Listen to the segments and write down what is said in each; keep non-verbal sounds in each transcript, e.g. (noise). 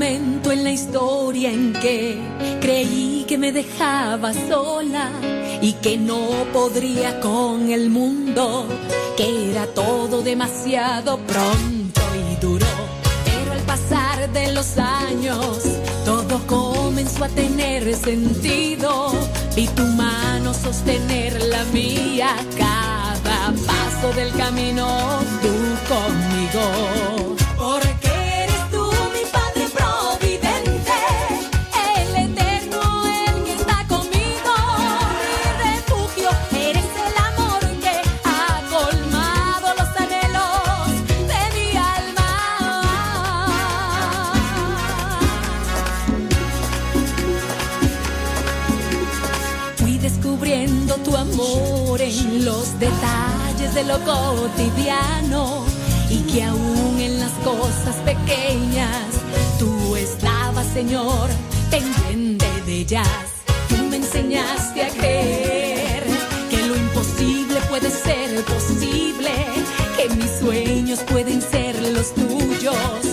momento en la historia en que creí que me dejaba sola y que no podría con el mundo, que era todo demasiado pronto y duro. Pero al pasar de los años, todo comenzó a tener sentido. Vi tu mano sostener la mía cada paso del camino, tú conmigo. Lo cotidiano y que aún en las cosas pequeñas tú estabas, Señor, pendiente de ellas. Tú me enseñaste a creer que lo imposible puede ser posible, que mis sueños pueden ser los tuyos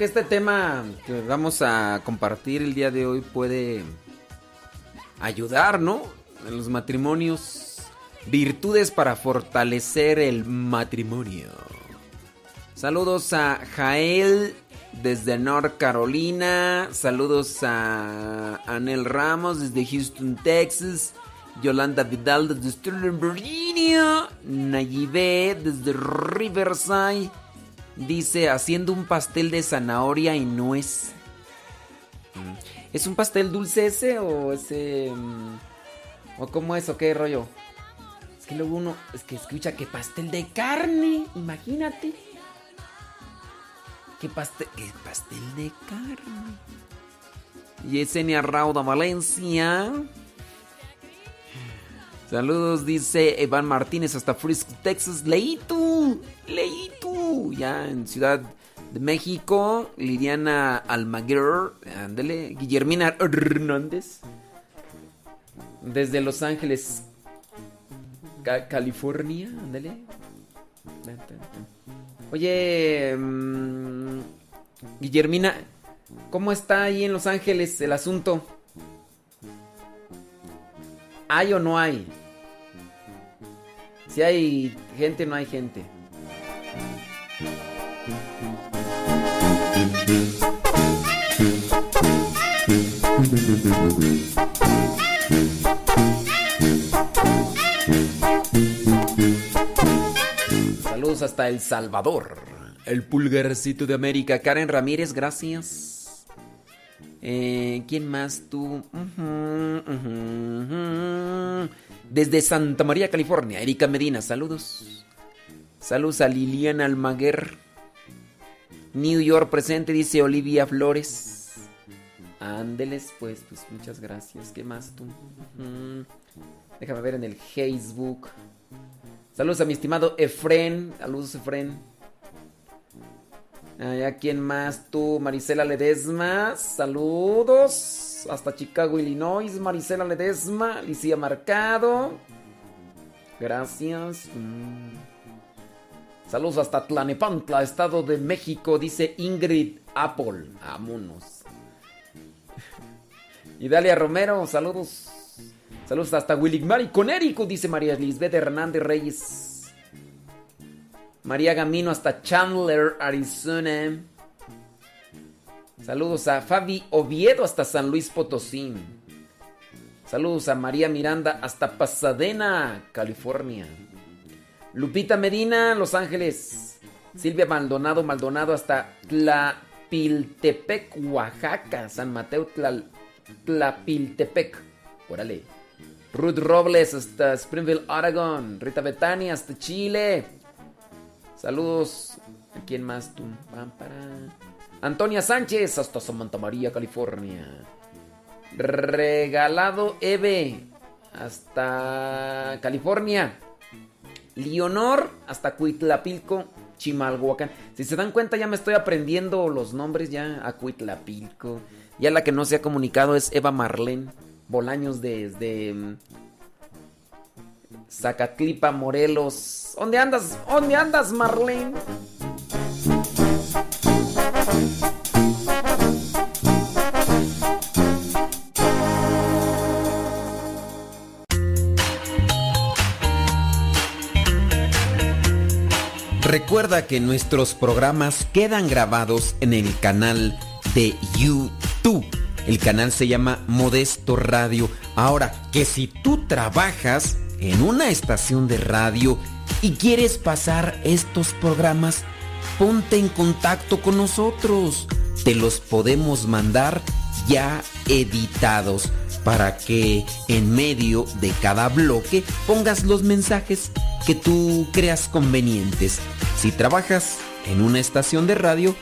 que este tema que vamos a compartir el día de hoy puede ayudar, ¿no? En los matrimonios. Virtudes para fortalecer el matrimonio. Saludos a Jael desde North Carolina. Saludos a Anel Ramos desde Houston, Texas. Yolanda Vidal desde Sterling, Virginia. Nayibé desde Riverside. Dice, haciendo un pastel de zanahoria y nuez. ¿Es un pastel dulce ese o ese... mm, ¿O cómo es o qué rollo? Es que luego uno... Es que escucha que pastel de carne. Imagínate. ¿Qué pastel? ¿Qué pastel de carne? Yesenia Rauda Valencia. Saludos, dice Iván Martínez hasta Frisco, Texas. Leí tú, leí tú. Ya en Ciudad de México. Liliana Almaguer. Ándale. Guillermina Hernández. Desde Los Ángeles, Ca- California. Ándale. Oye, mm, Guillermina, ¿cómo está ahí en Los Ángeles el asunto? ¿Hay o no hay? Si hay gente, no hay gente. Saludos hasta El Salvador. El pulgarcito de América. Karen Ramírez, gracias. Eh, ¿Quién más tú? Desde Santa María, California. Erika Medina, saludos. Saludos a Liliana Almaguer. New York presente, dice Olivia Flores. Ándeles, pues, pues muchas gracias. ¿Qué más tú? Ujú. Déjame ver en el Facebook. Saludos a mi estimado Efren. Saludos, Efren. ¿A quién más? Tú, Marisela Ledesma. Saludos. Hasta Chicago, Illinois. Marisela Ledesma. Licia Marcado. Gracias. Mm. Saludos hasta Tlanepantla, Estado de México. Dice Ingrid Apple. Vámonos. Y Dalia Romero. Saludos. Saludos hasta Willigmar y Conérico, dice María Lisbeth Hernández Reyes. María Gamino hasta Chandler, Arizona. Saludos a Fabi Oviedo hasta San Luis Potosí. Saludos a María Miranda hasta Pasadena, California. Lupita Medina, Los Ángeles. Silvia Maldonado Maldonado hasta Tla Tlapiltepec, Oaxaca. San Mateo Tlapiltepec. Órale. Ruth Robles hasta Springfield, Oregon. Rita Betania hasta Chile. Saludos. ¿A quién más tú? para. Antonia Sánchez hasta Santa María, California. Regalado Eve hasta California. Leonor hasta Cuitlapilco, Chimalhuacán. Si se dan cuenta, ya me estoy aprendiendo los nombres ya a Cuitlapilco. Ya la que no se ha comunicado es Eva Marlene Bolaños desde mm, Zacatlipa, Morelos. ¿Dónde andas? ¿Dónde andas, Marlene? Recuerda que nuestros programas quedan grabados en el canal de YouTube. El canal se llama Modesto Radio. Ahora, que si tú trabajas en una estación de radio y quieres pasar estos programas, ponte en contacto con nosotros. Te los podemos mandar ya editados para que en medio de cada bloque pongas los mensajes que tú creas convenientes. Si trabajas en una estación de radio,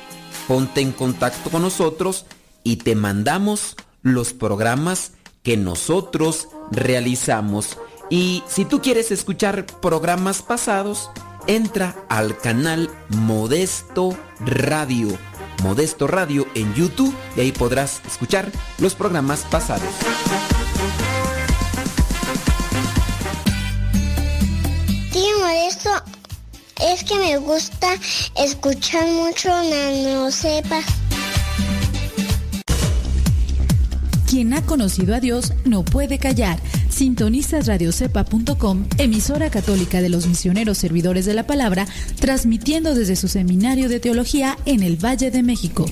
ponte en contacto con nosotros y te mandamos los programas que nosotros realizamos. Y si tú quieres escuchar programas pasados, entra al canal Modesto Radio. Modesto Radio en YouTube y ahí podrás escuchar los programas pasados. Es que me gusta escuchar mucho Nano Sepa. Quien ha conocido a Dios no puede callar. Sintonizas radiocepa.com, emisora católica de los misioneros servidores de la palabra, transmitiendo desde su seminario de teología en el Valle de México.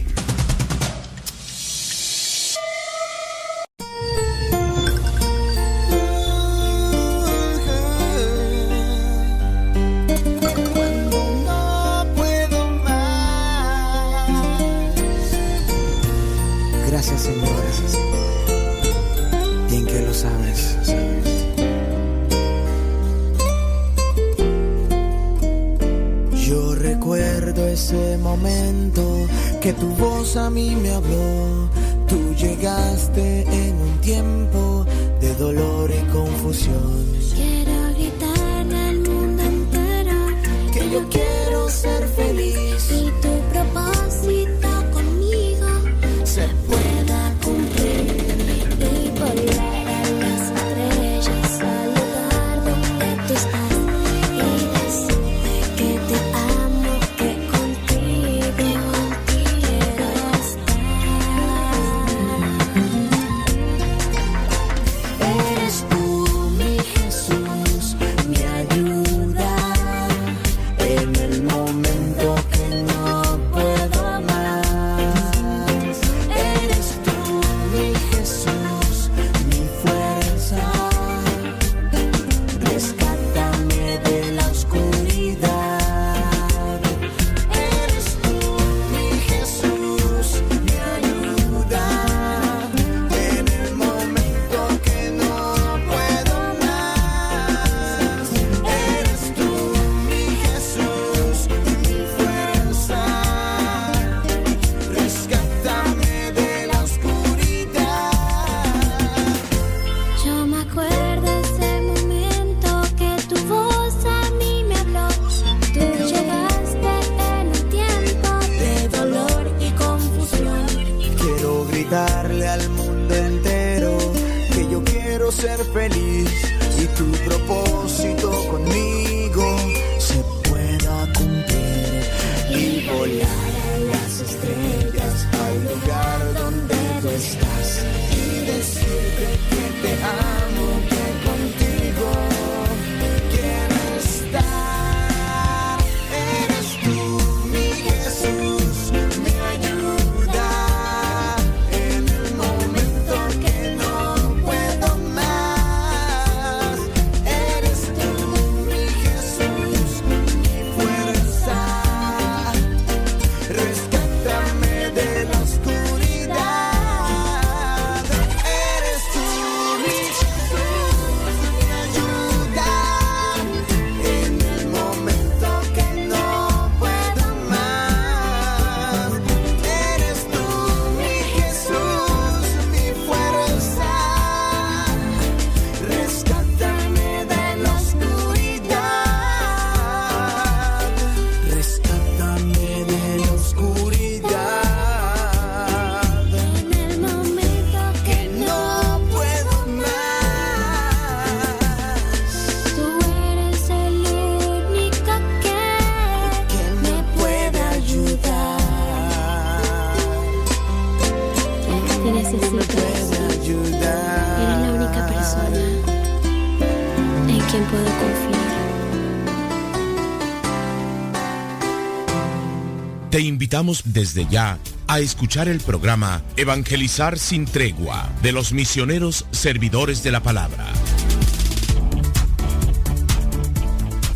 Invitamos desde ya a escuchar el programa Evangelizar sin tregua de los misioneros servidores de la palabra.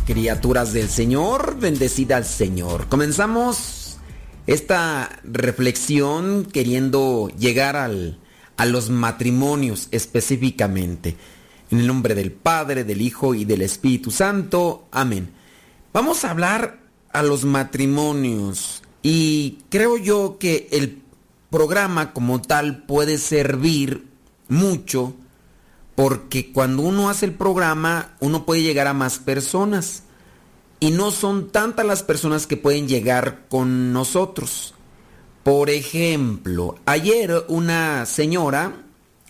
Criaturas del Señor, bendecida al Señor. Comenzamos esta reflexión queriendo llegar al, a los matrimonios específicamente. En el nombre del Padre, del Hijo y del Espíritu Santo. Amén. Vamos a hablar a los matrimonios y creo yo que el programa como tal puede servir mucho porque cuando uno hace el programa uno puede llegar a más personas y no son tantas las personas que pueden llegar con nosotros. Por ejemplo, ayer una señora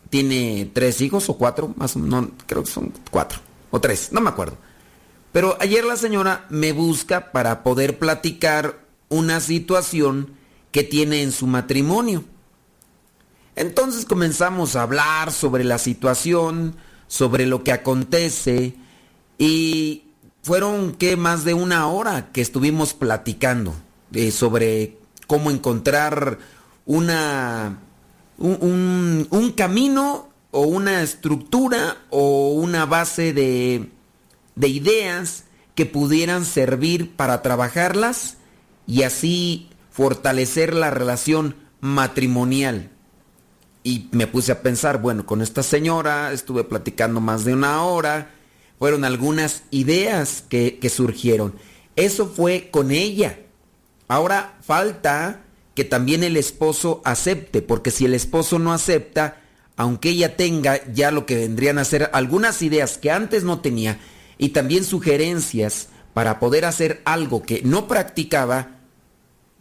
tiene tres hijos o cuatro, más no, creo que son cuatro o tres, no me acuerdo. Pero ayer la señora me busca para poder platicar una situación que tiene en su matrimonio. Entonces comenzamos a hablar sobre la situación, sobre lo que acontece y fueron que más de una hora que estuvimos platicando eh, sobre cómo encontrar una un, un, camino o una estructura o una base de, de ideas que pudieran servir para trabajarlas y así fortalecer la relación matrimonial. Y me puse a pensar, bueno, con esta señora estuve platicando más de una hora, fueron algunas ideas que, que surgieron. Eso fue con ella. Ahora falta que también el esposo acepte, porque si el esposo no acepta, aunque ella tenga ya lo que vendrían a ser algunas ideas que antes no tenía y también sugerencias para poder hacer algo que no practicaba,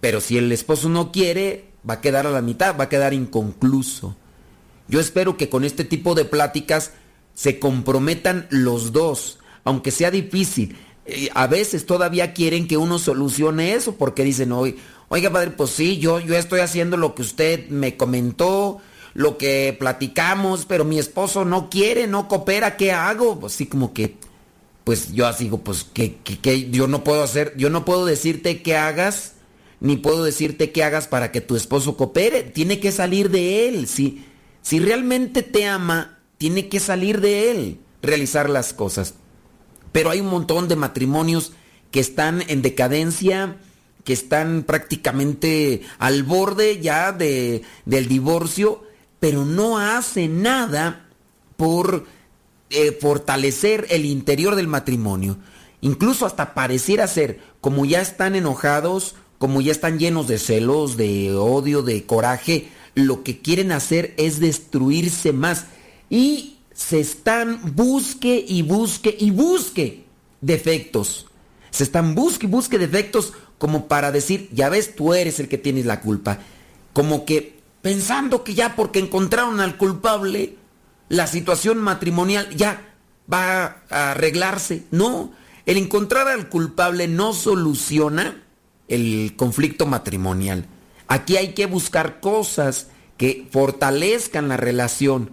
pero si el esposo no quiere, va a quedar a la mitad, va a quedar inconcluso. Yo espero que con este tipo de pláticas se comprometan los dos, aunque sea difícil. Eh, a veces todavía quieren que uno solucione eso porque dicen, oiga padre, pues sí, yo, yo estoy haciendo lo que usted me comentó, lo que platicamos, pero mi esposo no quiere, no coopera, ¿qué hago? Pues sí, como que, pues yo así digo, pues que, que yo no puedo hacer, yo no puedo decirte qué hagas ni puedo decirte qué hagas para que tu esposo coopere. Tiene que salir de él. Si, si realmente te ama, tiene que salir de él, realizar las cosas. Pero hay un montón de matrimonios que están en decadencia, que están prácticamente al borde ya de, del divorcio, pero no hacen nada por eh, fortalecer el interior del matrimonio. Incluso hasta pareciera ser, como ya están enojados, como ya están llenos de celos, de odio, de coraje, lo que quieren hacer es destruirse más. Y se están busque y busque y busque defectos. Se están busque y busque defectos como para decir, ya ves, tú eres el que tienes la culpa. Como que pensando que ya porque encontraron al culpable, la situación matrimonial ya va a arreglarse. No, el encontrar al culpable no soluciona el conflicto matrimonial. Aquí hay que buscar cosas que fortalezcan la relación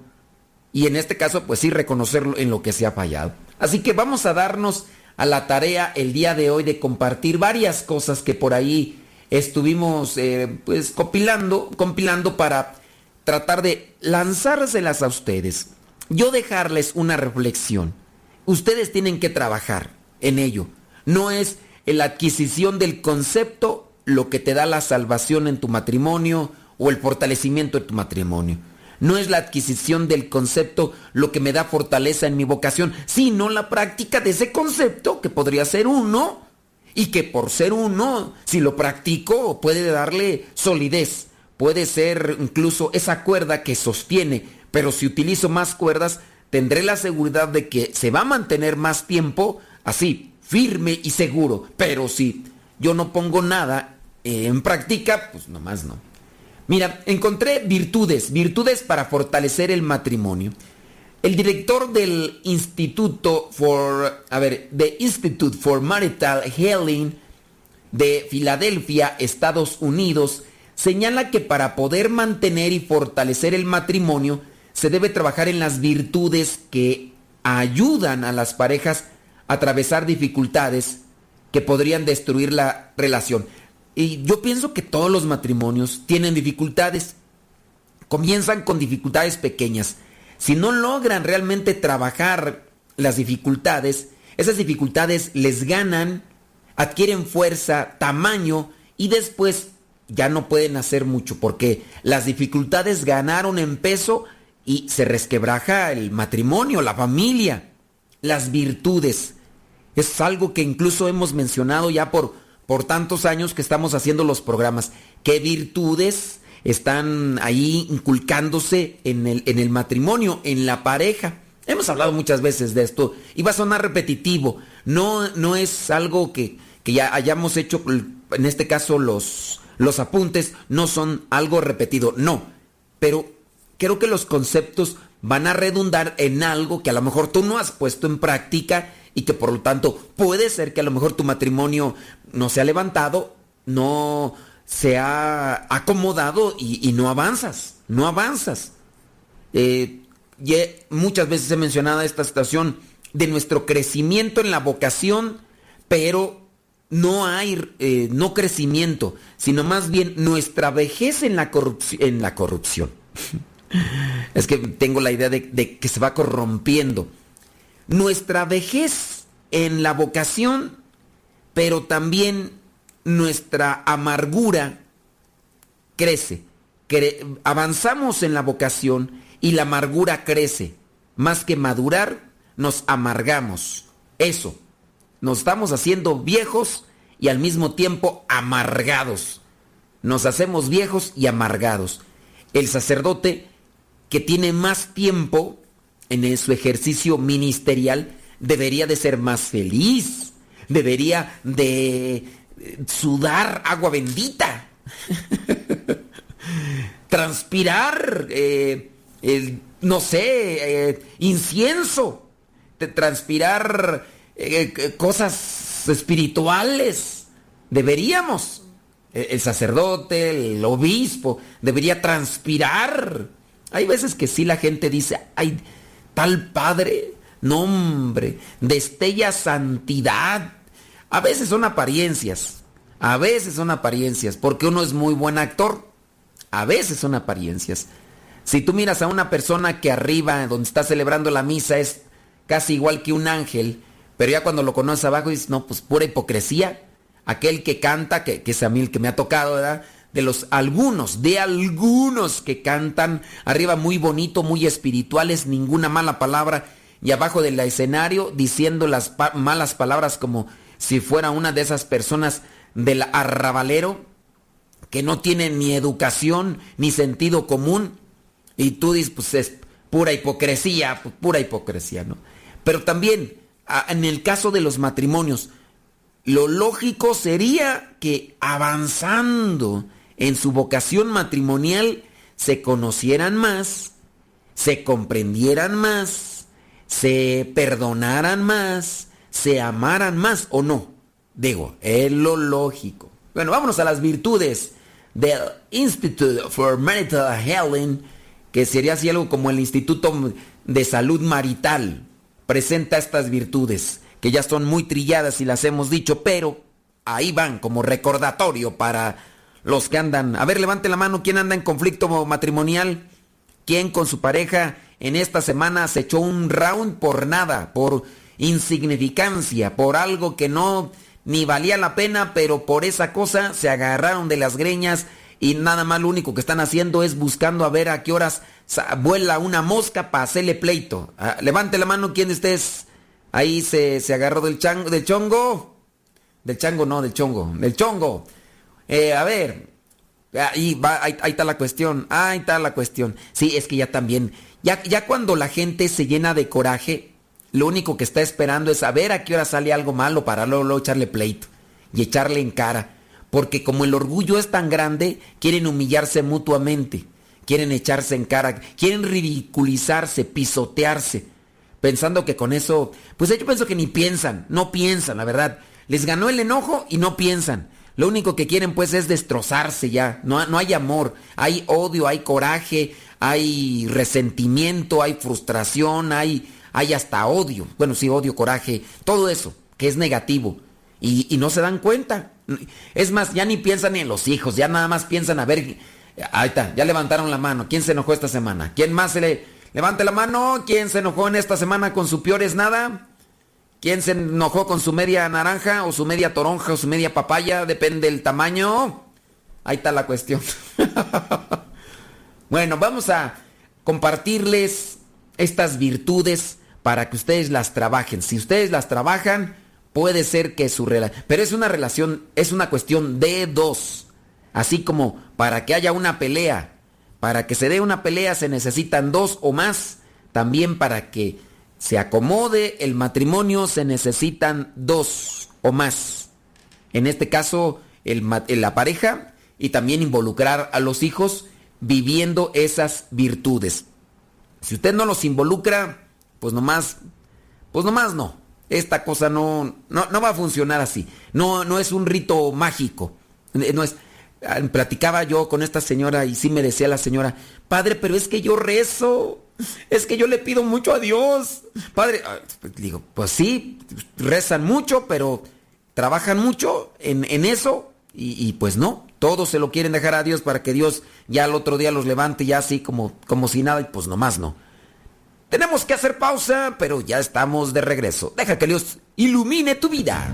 y en este caso pues sí reconocerlo en lo que se ha fallado. Así que vamos a darnos a la tarea el día de hoy de compartir varias cosas que por ahí estuvimos eh, pues compilando, compilando para tratar de lanzárselas a ustedes. Yo dejarles una reflexión. Ustedes tienen que trabajar en ello. No es la adquisición del concepto lo que te da la salvación en tu matrimonio o el fortalecimiento de tu matrimonio. No es la adquisición del concepto lo que me da fortaleza en mi vocación, sino la práctica de ese concepto que podría ser uno y que por ser uno, si lo practico, puede darle solidez, puede ser incluso esa cuerda que sostiene, pero si utilizo más cuerdas, tendré la seguridad de que se va a mantener más tiempo así, firme y seguro. Pero si yo no pongo nada en práctica, pues nomás no. Mira, encontré virtudes, virtudes para fortalecer el matrimonio. El director del Instituto for, a ver, The Institute for Marital Healing de Filadelfia, Estados Unidos, señala que para poder mantener y fortalecer el matrimonio se debe trabajar en las virtudes que ayudan a las parejas atravesar dificultades que podrían destruir la relación. Y yo pienso que todos los matrimonios tienen dificultades. Comienzan con dificultades pequeñas. Si no logran realmente trabajar las dificultades, esas dificultades les ganan, adquieren fuerza, tamaño y después ya no pueden hacer mucho porque las dificultades ganaron en peso y se resquebraja el matrimonio, la familia, las virtudes. Es algo que incluso hemos mencionado ya por, por tantos años que estamos haciendo los programas. ¿Qué virtudes están ahí inculcándose en el, en el matrimonio, en la pareja? Hemos hablado muchas veces de esto y va a sonar repetitivo. No, no es algo que, que ya hayamos hecho, en este caso los, los apuntes no son algo repetido, no. Pero creo que los conceptos van a redundar en algo que a lo mejor tú no has puesto en práctica y que por lo tanto puede ser que a lo mejor tu matrimonio no se ha levantado, no se ha acomodado y, no avanzas, no avanzas. Eh, muchas veces he mencionado esta situación de nuestro crecimiento en la vocación, pero no hay eh, no crecimiento, sino más bien nuestra vejez en la, en la corrupción. (laughs) es que tengo la idea de, que se va corrompiendo. Nuestra vejez en la vocación, pero también nuestra amargura crece. avanzamos en la vocación y la amargura crece. Más que madurar, nos amargamos. Eso. Nos estamos haciendo viejos y al mismo tiempo amargados. Nos hacemos viejos y amargados. El sacerdote que tiene más tiempo en su ejercicio ministerial debería de ser más feliz, debería de eh, sudar agua bendita, (laughs) transpirar, eh, no sé, eh, incienso, transpirar cosas espirituales. Deberíamos. El sacerdote, el obispo, debería transpirar hay veces que sí la gente dice, ay, tal padre, nombre, destella santidad. A veces son apariencias, a veces son apariencias, porque uno es muy buen actor, a veces son apariencias. Si tú miras a una persona que arriba, donde está celebrando la misa, es casi igual que un ángel, pero ya cuando lo conoces abajo dices, no, pues pura hipocresía. Aquel que canta, que, que es a mí el que me ha tocado, ¿verdad? de los algunos, de algunos que cantan arriba muy bonito, muy espirituales, ninguna mala palabra, y abajo del escenario diciendo las malas palabras como si fuera una de esas personas del arrabalero que no tiene ni educación ni sentido común, y tú dices, pues es pura hipocresía, pura hipocresía, ¿no? Pero también, en el caso de los matrimonios, lo lógico sería que avanzando en su vocación matrimonial se conocieran más, se comprendieran más, se perdonaran más, se amaran más o no. Digo, es lo lógico. Bueno, vámonos a las virtudes del Institute for Marital Healing, que sería así algo como el Instituto de Salud Marital. Presenta estas virtudes, que ya son muy trilladas y las hemos dicho, pero ahí van como recordatorio para los que andan. A ver, levante la mano, ¿quién anda en conflicto matrimonial? ¿Quién con su pareja en esta semana se echó un round por nada, por insignificancia, por algo que no ni valía la pena, pero por esa cosa se agarraron de las greñas y nada más lo único que están haciendo es buscando a ver a qué horas vuela una mosca para hacerle pleito. Ah, levante la mano quien estés. Ahí se, se agarró del, chango, del chongo. Del chango no, del chongo. Del chongo. Eh, a ver, ahí, va, ahí, está la cuestión, ahí está la cuestión. Sí, es que ya también, ya, ya cuando la gente se llena de coraje, lo único que está esperando es saber a qué hora sale algo malo para luego, echarle pleito y echarle en cara. Porque como el orgullo es tan grande, quieren humillarse mutuamente, quieren echarse en cara, quieren ridiculizarse, pisotearse, pensando que con eso, pues yo pienso que ni piensan, no piensan, la verdad. Les ganó el enojo y no piensan. Lo único que quieren pues es destrozarse ya. No, no hay amor, hay odio, hay coraje, hay resentimiento, hay frustración, hay, hay hasta odio. Bueno, sí, odio, coraje, todo eso, que es negativo. Y, no se dan cuenta. Es más, ya ni piensan en los hijos, ya nada más piensan a ver. Ahí está, ya levantaron la mano. ¿Quién se enojó esta semana? ¿Quién más se le... Levante la mano. ¿Quién se enojó en esta semana con su peor es nada? ¿Quién se enojó con su media naranja o su media toronja o su media papaya? Depende del tamaño. Ahí está la cuestión. (laughs) bueno, vamos a compartirles estas virtudes para que ustedes las trabajen. Si ustedes las trabajan, puede ser que su relación... Pero es una relación, es una cuestión de dos. Así como para que haya una pelea, para que se dé una pelea se necesitan dos o más. También para que se acomode el matrimonio se necesitan dos o más. En este caso, el, la pareja y también involucrar a los hijos viviendo esas virtudes. Si usted no los involucra, pues nomás, pues nomás no. Esta cosa no, no, va a funcionar así. No, no es un rito mágico. No es. Ah, platicaba yo con esta señora y sí me decía la señora, padre, pero es que yo rezo. Es que yo le pido mucho a Dios. Padre, ah, pues digo, pues sí, rezan mucho, pero trabajan mucho en, en eso y, pues no, todos se lo quieren dejar a Dios para que Dios ya al otro día los levante ya así como, como si nada y pues nomás no. Tenemos que hacer pausa, pero ya estamos de regreso. Deja que Dios ilumine tu vida.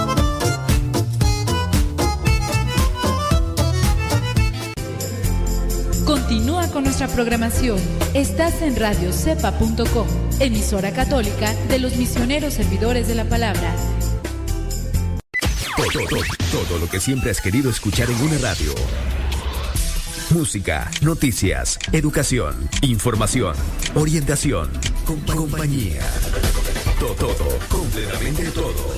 Continúa con nuestra programación. Estás en radiocepa.com, emisora católica de los misioneros servidores de la palabra. Todo, lo que siempre has querido escuchar en una radio. Música, noticias, educación, información, orientación, compañía. Todo, todo, completamente todo.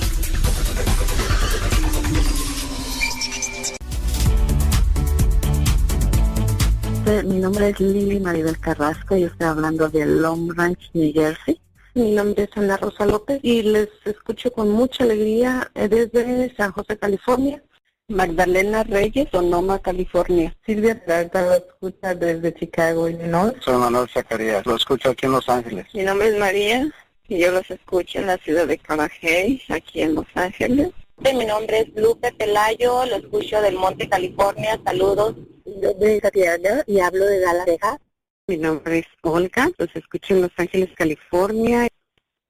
Mi nombre es Lili Maribel Carrasco y estoy hablando de Long Ranch, New Jersey. Mi nombre es Ana Rosa López y les escucho con mucha alegría eh, desde San José, California. Magdalena Reyes, Sonoma, California. Silvia Trata lo escucha desde Chicago, Illinois. Soy Manuel Zacarías, lo escucho aquí en Los Ángeles. Mi nombre es María y yo los escucho en la ciudad de Calajay, aquí en Los Ángeles. Mi nombre es Lupe Pelayo, lo escucho del Monte, California. Saludos. Yo soy Tatiana y hablo de Dallas, Texas. Mi nombre es Olga, los escucho en Los Ángeles, California.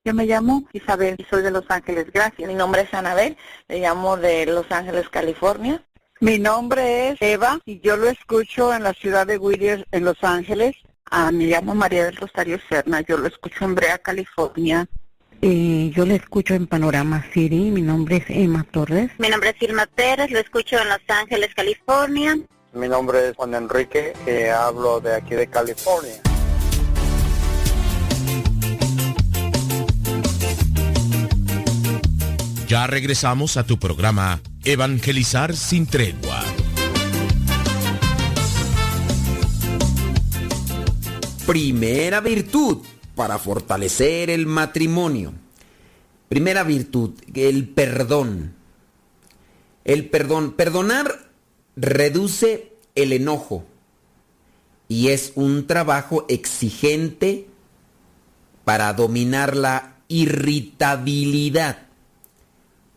Yo me llamo Isabel y soy de Los Ángeles, gracias. Mi nombre es Anabel, le llamo de Los Ángeles, California. Mi nombre es Eva y yo lo escucho en la ciudad de Whittier, en Los Ángeles. Ah, me llamo María del Rosario Serna, yo lo escucho en Brea, California. Eh, yo le escucho en Panorama City, mi nombre es Emma Torres. Mi nombre es Irma Pérez, lo escucho en Los Ángeles, California. Mi nombre es Juan Enrique, y hablo de aquí de California. Ya regresamos a tu programa Evangelizar sin tregua. Primera virtud para fortalecer el matrimonio. Primera virtud, el perdón. El perdón. Perdonar reduce el enojo y es un trabajo exigente para dominar la irritabilidad.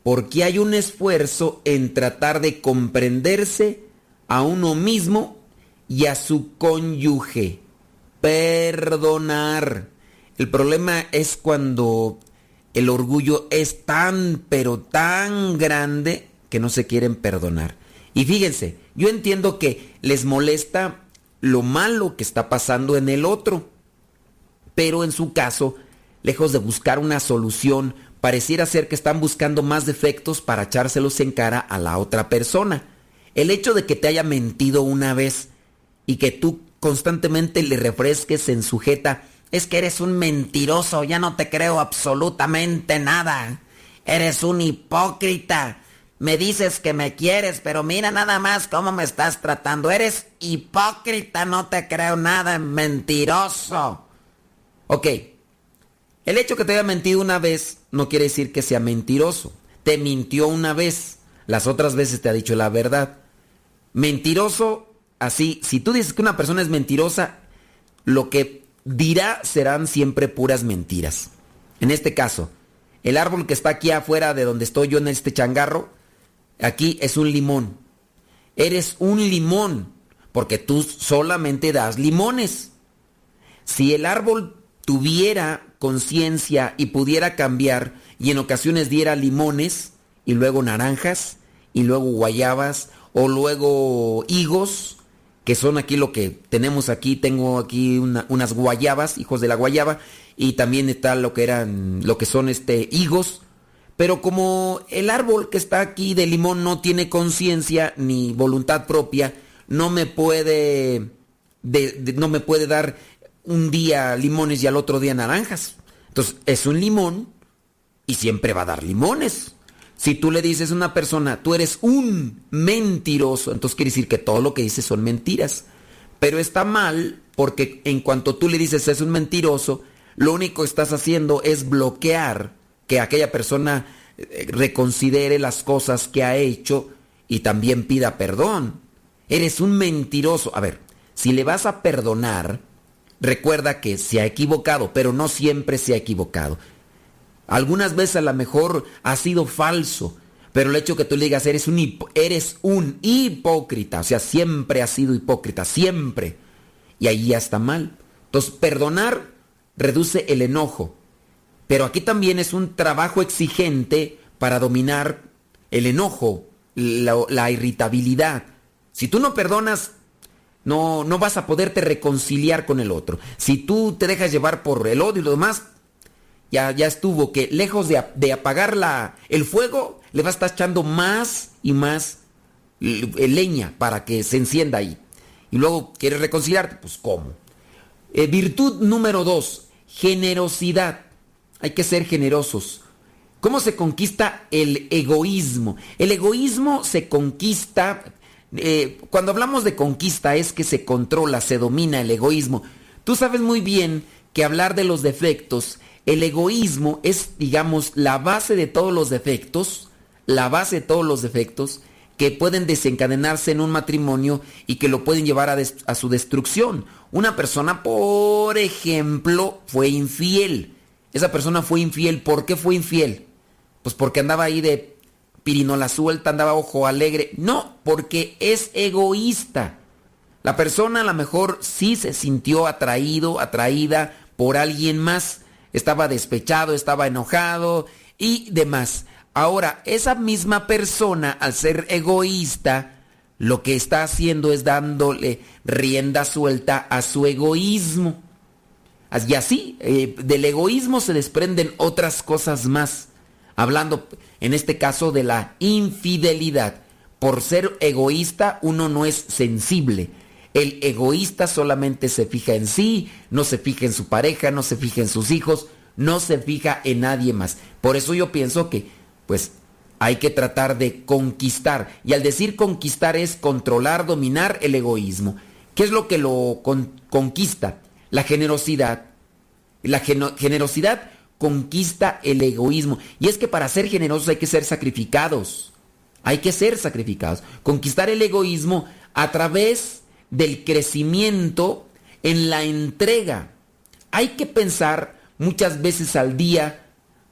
Porque hay un esfuerzo en tratar de comprenderse a uno mismo y a su cónyuge. Perdonar el problema es cuando el orgullo es tan, pero tan grande que no se quieren perdonar. Y fíjense, yo entiendo que les molesta lo malo que está pasando en el otro. pero en su caso, lejos de buscar una solución, pareciera ser que están buscando más defectos para echárselos en cara a la otra persona. El hecho de que te haya mentido una vez y que tú constantemente le refresques en sujeta, es que eres un mentiroso, ya no te creo absolutamente nada. Eres un hipócrita. Me dices que me quieres, pero mira nada más cómo me estás tratando. Eres hipócrita, no te creo nada, mentiroso. Ok, el hecho que te haya mentido una vez no quiere decir que sea mentiroso. Te mintió una vez, las otras veces te ha dicho la verdad. Mentiroso, así, si tú dices que una persona es mentirosa, lo que dirá serán siempre puras mentiras. En este caso, el árbol que está aquí afuera de donde estoy yo en este changarro, aquí es un limón. Eres un limón, porque tú solamente das limones. Si el árbol tuviera conciencia y pudiera cambiar y en ocasiones diera limones y luego naranjas y luego guayabas o luego higos, que son aquí lo que tenemos aquí, tengo aquí unas guayabas, hijos de la guayaba, y también está lo que eran, lo que son este higos, pero como el árbol que está aquí de limón no tiene conciencia ni voluntad propia, no me puede, no me puede dar un día limones y al otro día naranjas. Entonces, es un limón y siempre va a dar limones. Si tú le dices a una persona, tú eres un mentiroso, entonces quiere decir que todo lo que dices son mentiras. Pero está mal porque en cuanto tú le dices es un mentiroso, lo único que estás haciendo es bloquear que aquella persona eh, reconsidere las cosas que ha hecho y también pida perdón. Eres un mentiroso. A ver, si le vas a perdonar, recuerda que se ha equivocado, pero no siempre se ha equivocado. Algunas veces a lo mejor ha sido falso, pero el hecho que tú le digas eres un, eres un hipócrita, o sea, siempre ha sido hipócrita, siempre. Y ahí ya está mal. Entonces, perdonar reduce el enojo, pero aquí también es un trabajo exigente para dominar el enojo, la, irritabilidad. Si tú no perdonas, no, no vas a poderte reconciliar con el otro. Si tú te dejas llevar por el odio y lo demás, ya, ya estuvo, que lejos de, de apagar la, el fuego, le vas a estar echando más y más leña para que se encienda ahí. Y luego quieres reconciliarte, pues ¿cómo? Eh, virtud número dos, generosidad. Hay que ser generosos. ¿Cómo se conquista el egoísmo? El egoísmo se conquista eh, cuando hablamos de conquista es que se controla, se domina el egoísmo. Tú sabes muy bien que hablar de los defectos, el egoísmo es, digamos, la base de todos los defectos, la base de todos los defectos que pueden desencadenarse en un matrimonio y que lo pueden llevar a, a su destrucción. Una persona, por ejemplo, fue infiel. Esa persona fue infiel. ¿Por qué fue infiel? Pues porque andaba ahí de pirinola suelta, andaba ojo alegre. No, porque es egoísta. La persona a lo mejor sí se sintió atraído, atraída por alguien más. Estaba despechado, estaba enojado y demás. Ahora, esa misma persona, al ser egoísta, lo que está haciendo es dándole rienda suelta a su egoísmo. Y así, eh, del egoísmo se desprenden otras cosas más hablando en este caso de la infidelidad. Por ser egoísta uno no es sensible. El egoísta solamente se fija en sí, no se fija en su pareja, no se fija en sus hijos, no se fija en nadie más. Por eso yo pienso que, pues, hay que tratar de conquistar. Y al decir conquistar es controlar, dominar el egoísmo. ¿Qué es lo que lo conquista? La generosidad. La generosidad conquista el egoísmo. Y es que para ser generosos hay que ser sacrificados. Hay que ser sacrificados. Conquistar el egoísmo a través del crecimiento en la entrega. Hay que pensar muchas veces al día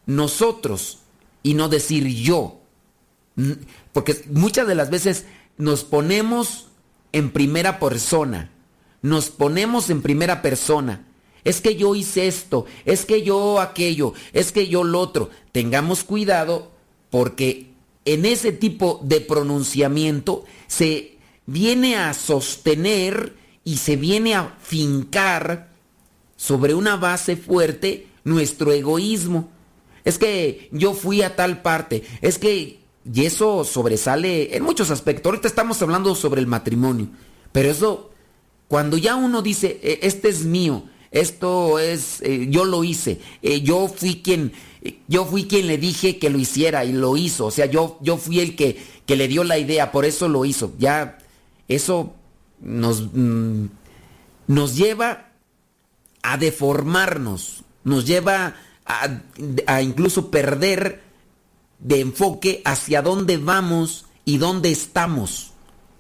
nosotros y no decir yo. Porque muchas de las veces nos ponemos en primera persona. Nos ponemos en primera persona es que yo hice esto, es que yo aquello, es que yo lo otro. Tengamos cuidado porque en ese tipo de pronunciamiento se viene a sostener y se viene a fincar sobre una base fuerte nuestro egoísmo. Es que yo fui a tal parte, es que y eso sobresale en muchos aspectos. Ahorita estamos hablando sobre el matrimonio, pero eso cuando ya uno dice, e, este es mío, esto es, eh, yo lo hice, eh, yo fui quien, yo fui quien le dije que lo hiciera y lo hizo, o sea, yo, yo fui el que, que le dio la idea, por eso lo hizo. Ya eso nos, mm, nos lleva a deformarnos, nos lleva a incluso perder de enfoque hacia dónde vamos y dónde estamos.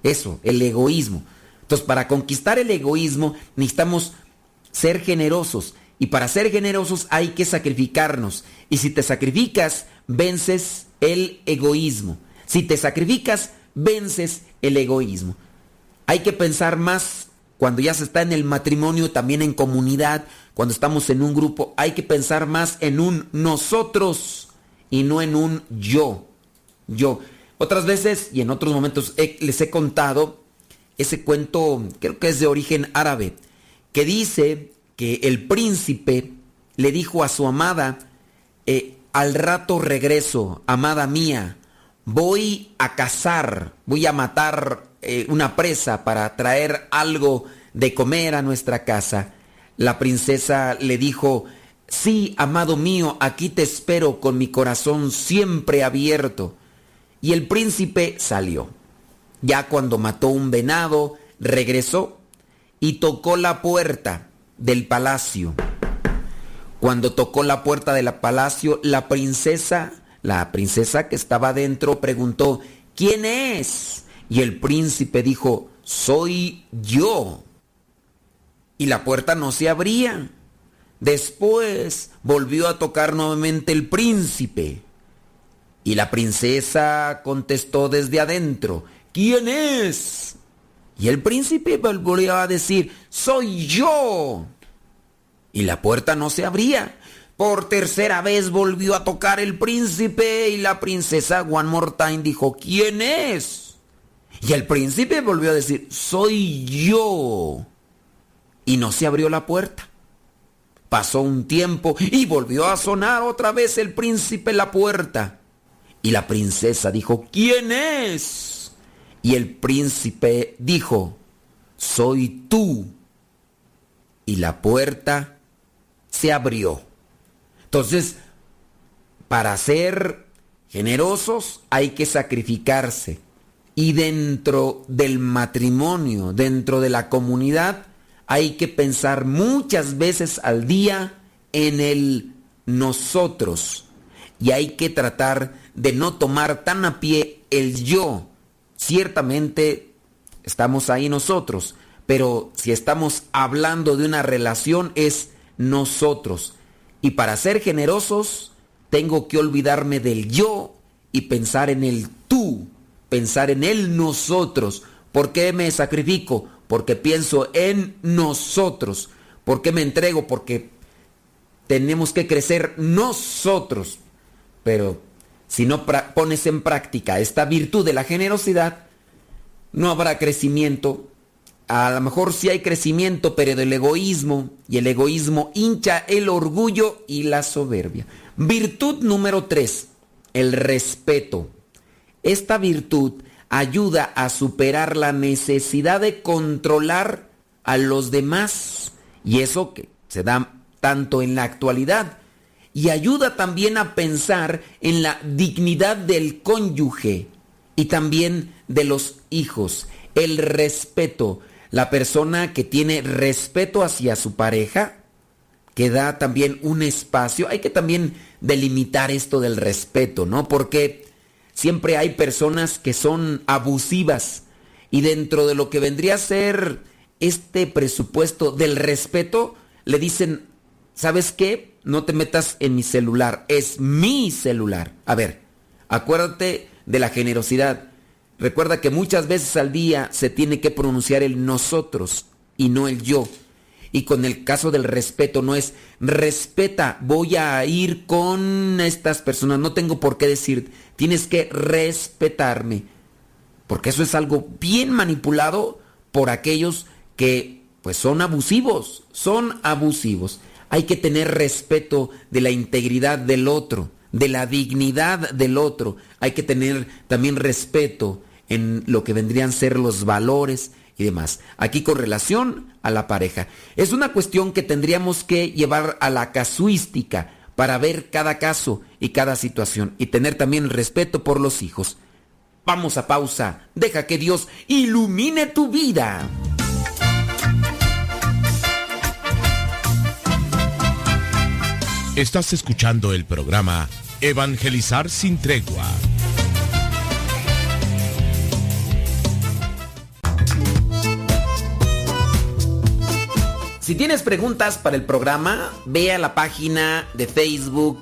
Eso, el egoísmo. Entonces, para conquistar el egoísmo necesitamos ser generosos. Y para ser generosos hay que sacrificarnos. Y si te sacrificas, vences el egoísmo. Si te sacrificas, vences el egoísmo. Hay que pensar más cuando ya se está en el matrimonio, también en comunidad, cuando estamos en un grupo, hay que pensar más en un nosotros y no en un yo. Yo. Otras veces y en otros momentos les he contado ese cuento, creo que es de origen árabe, que dice que el príncipe le dijo a su amada, eh, al rato regreso, amada mía, voy a cazar, voy a matar eh, una presa para traer algo de comer a nuestra casa. La princesa le dijo, sí, amado mío, aquí te espero con mi corazón siempre abierto. Y el príncipe salió. Ya cuando mató un venado, regresó y tocó la puerta del palacio. Cuando tocó la puerta del palacio, la princesa, la princesa que estaba dentro, preguntó, ¿quién es? Y el príncipe dijo, soy yo. Y la puerta no se abría. Después volvió a tocar nuevamente el príncipe. Y la princesa contestó desde adentro, ¿quién es? Y el príncipe volvió a decir, soy yo. Y la puerta no se abría. Por tercera vez volvió a tocar el príncipe y la princesa One More Time dijo, ¿quién es? Y el príncipe volvió a decir, soy yo. Y no se abrió la puerta. Pasó un tiempo y volvió a sonar otra vez el príncipe la puerta. Y la princesa dijo, ¿quién es? Y el príncipe dijo, soy tú. Y la puerta se abrió. Entonces, para ser generosos hay que sacrificarse. Y dentro del matrimonio, dentro de la comunidad, hay que pensar muchas veces al día en el nosotros. Y hay que tratar de no tomar tan a pie el yo. Ciertamente estamos ahí nosotros, pero si estamos hablando de una relación es nosotros. Y para ser generosos, tengo que olvidarme del yo y pensar en el tú, pensar en el nosotros. ¿Por qué me sacrifico? porque pienso en nosotros. ¿Por qué me entrego? Porque tenemos que crecer nosotros. Pero si no pones en práctica esta virtud de la generosidad, no habrá crecimiento. A lo mejor sí hay crecimiento, pero del egoísmo. Y el egoísmo hincha el orgullo y la soberbia. Virtud número 3, el respeto. Esta virtud ayuda a superar la necesidad de controlar a los demás. Y eso que se da tanto en la actualidad. Y ayuda también a pensar en la dignidad del cónyuge y también de los hijos. El respeto. La persona que tiene respeto hacia su pareja, que da también un espacio. Hay que también delimitar esto del respeto, ¿no? Porque siempre hay personas que son abusivas y dentro de lo que vendría a ser este presupuesto del respeto, le dicen, ¿sabes qué? No te metas en mi celular, es mi celular. A ver, acuérdate de la generosidad. Recuerda que muchas veces al día se tiene que pronunciar el nosotros y no el yo. Y con el caso del respeto no es respeta, voy a ir con estas personas, no tengo por qué decir, tienes que respetarme. Porque eso es algo bien manipulado por aquellos que pues son abusivos, son abusivos. Hay que tener respeto de la integridad del otro, de la dignidad del otro. Hay que tener también respeto en lo que vendrían a ser los valores y demás. Aquí con relación a la pareja. Es una cuestión que tendríamos que llevar a la casuística para ver cada caso y cada situación y tener también respeto por los hijos. Vamos a pausa. Deja que Dios ilumine tu vida. Estás escuchando el programa Evangelizar sin tregua. Si tienes preguntas para el programa, ve a la página de Facebook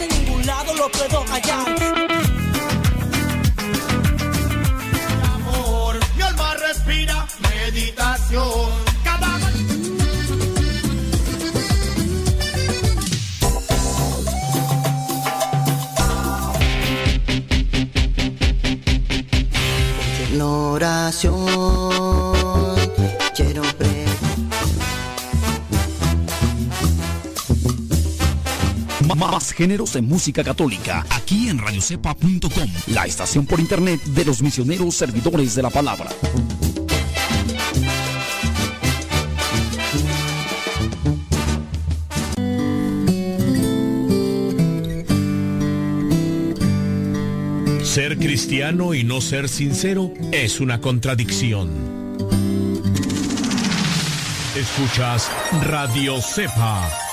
En ningún lado lo puedo hallar. Amor, mi alma respira meditación. Cada oración Más géneros en música católica, aquí en radiocepa.com, la estación por internet de los misioneros servidores de la palabra. Ser cristiano y no ser sincero es una contradicción. Escuchas Radio Cepa.